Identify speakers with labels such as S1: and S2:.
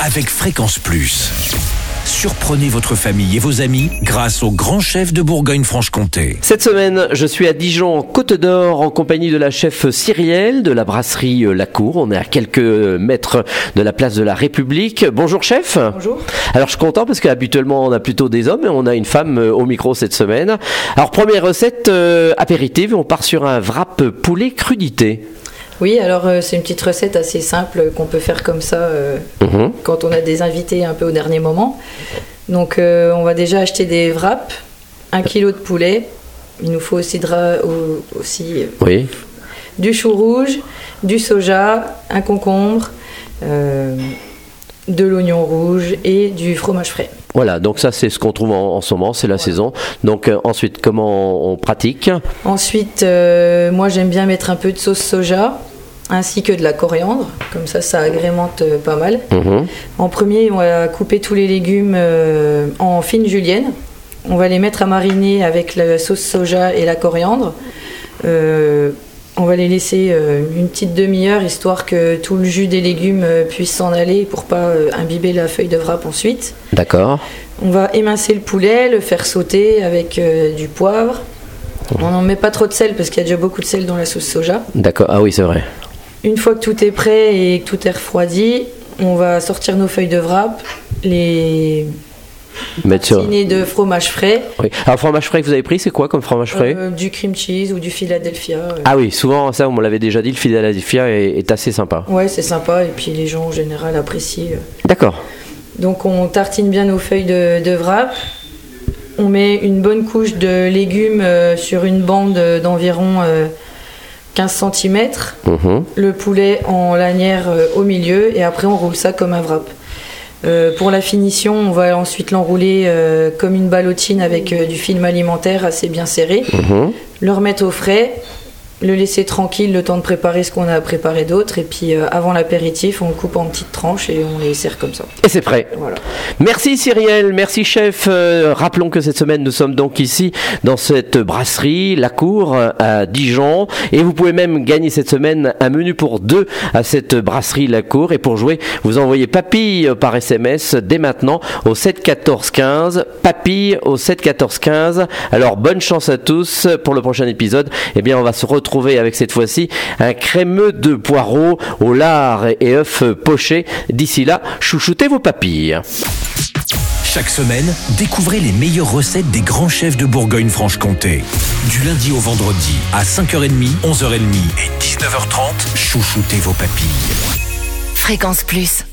S1: avec Fréquence Plus. Surprenez votre famille et vos amis grâce au grand chef de Bourgogne-Franche-Comté.
S2: Cette semaine, je suis à Dijon, Côte d'Or, en compagnie de la chef Cyrielle de la brasserie La Cour. On est à quelques mètres de la place de la République. Bonjour chef.
S3: Bonjour.
S2: Alors je suis content parce qu'habituellement on a plutôt des hommes et on a une femme euh, au micro cette semaine. Alors première recette euh, apéritive, on part sur un wrap poulet crudité.
S3: Oui, alors euh, c'est une petite recette assez simple qu'on peut faire comme ça euh,
S2: Mhm.
S3: quand on a des invités un peu au dernier moment. Donc euh, on va déjà acheter des wraps, un kilo de poulet. Il nous faut aussi, au- aussi
S2: Oui.
S3: du chou rouge, du soja, un concombre, de l'oignon rouge et du fromage frais.
S2: Voilà, donc ça c'est ce qu'on trouve en, en ce moment, c'est la saison. Donc euh, ensuite, comment on pratique
S3: Ensuite, euh, moi j'aime bien mettre un peu de sauce soja ainsi que de la coriandre, comme ça ça agrémente euh, pas mal.
S2: Mhm.
S3: En premier, on va couper tous les légumes euh, en fines juliennes. On va les mettre à mariner avec la sauce soja et la coriandre. On va les laisser euh, une petite demi-heure histoire que tout le jus des légumes euh, puisse s'en aller pour pas euh, imbiber la feuille de wrap ensuite.
S2: D'accord.
S3: On va émincer le poulet, le faire sauter avec du poivre. On n'en met pas trop de sel parce qu'il y a déjà beaucoup de sel dans la sauce soja.
S2: D'accord. Ah oui, c'est vrai.
S3: Une fois que tout est prêt et que tout est refroidi, on va sortir nos feuilles de wrap, les Dîner de fromage frais,
S2: Oui. Alors fromage frais que vous avez pris, c'est quoi comme fromage frais
S3: euh, du cream cheese ou du Philadelphia. euh.
S2: Ah oui, souvent ça, on me l'avait déjà dit, le Philadelphia est, est assez sympa.
S3: Ouais, c'est sympa et puis les gens en général apprécient. euh.
S2: D'accord.
S3: Donc on tartine bien nos feuilles de, de wrap. On met une bonne couche de légumes euh, sur une bande d'environ euh, 15 cm.
S2: Mhm.
S3: Le poulet en lanière au milieu et après on roule ça comme un wrap. Euh, pour la finition, on va ensuite l'enrouler euh, comme une ballotine avec euh, du film alimentaire assez bien serré.
S2: Mhm.
S3: le remettre au frais, le laisser tranquille le temps de préparer ce qu'on a préparé d'autre, et puis euh, avant l'apéritif, on le coupe en petites tranches et on les sert comme ça.
S2: Et c'est prêt.
S3: Voilà.
S2: Merci Cyrielle, merci chef. Euh, rappelons que cette semaine nous sommes donc ici dans cette brasserie La Cour euh, à Dijon et vous pouvez même gagner cette semaine un menu pour deux à cette brasserie La Cour et pour jouer vous envoyez papille par SMS dès maintenant au 7 14 15 papille au 7 14 15. Alors bonne chance à tous pour le prochain épisode. Eh bien on va se retrouver avec cette fois-ci un crémeux de poireaux au lard et œufs pochés. D'ici là, chouchoutez vos papilles.
S1: Chaque semaine, découvrez les meilleures recettes des grands chefs de Bourgogne-Franche-Comté. Du lundi au vendredi, à 5h30, 11h30 et 19h30, chouchoutez vos papilles.
S4: Fréquence Plus.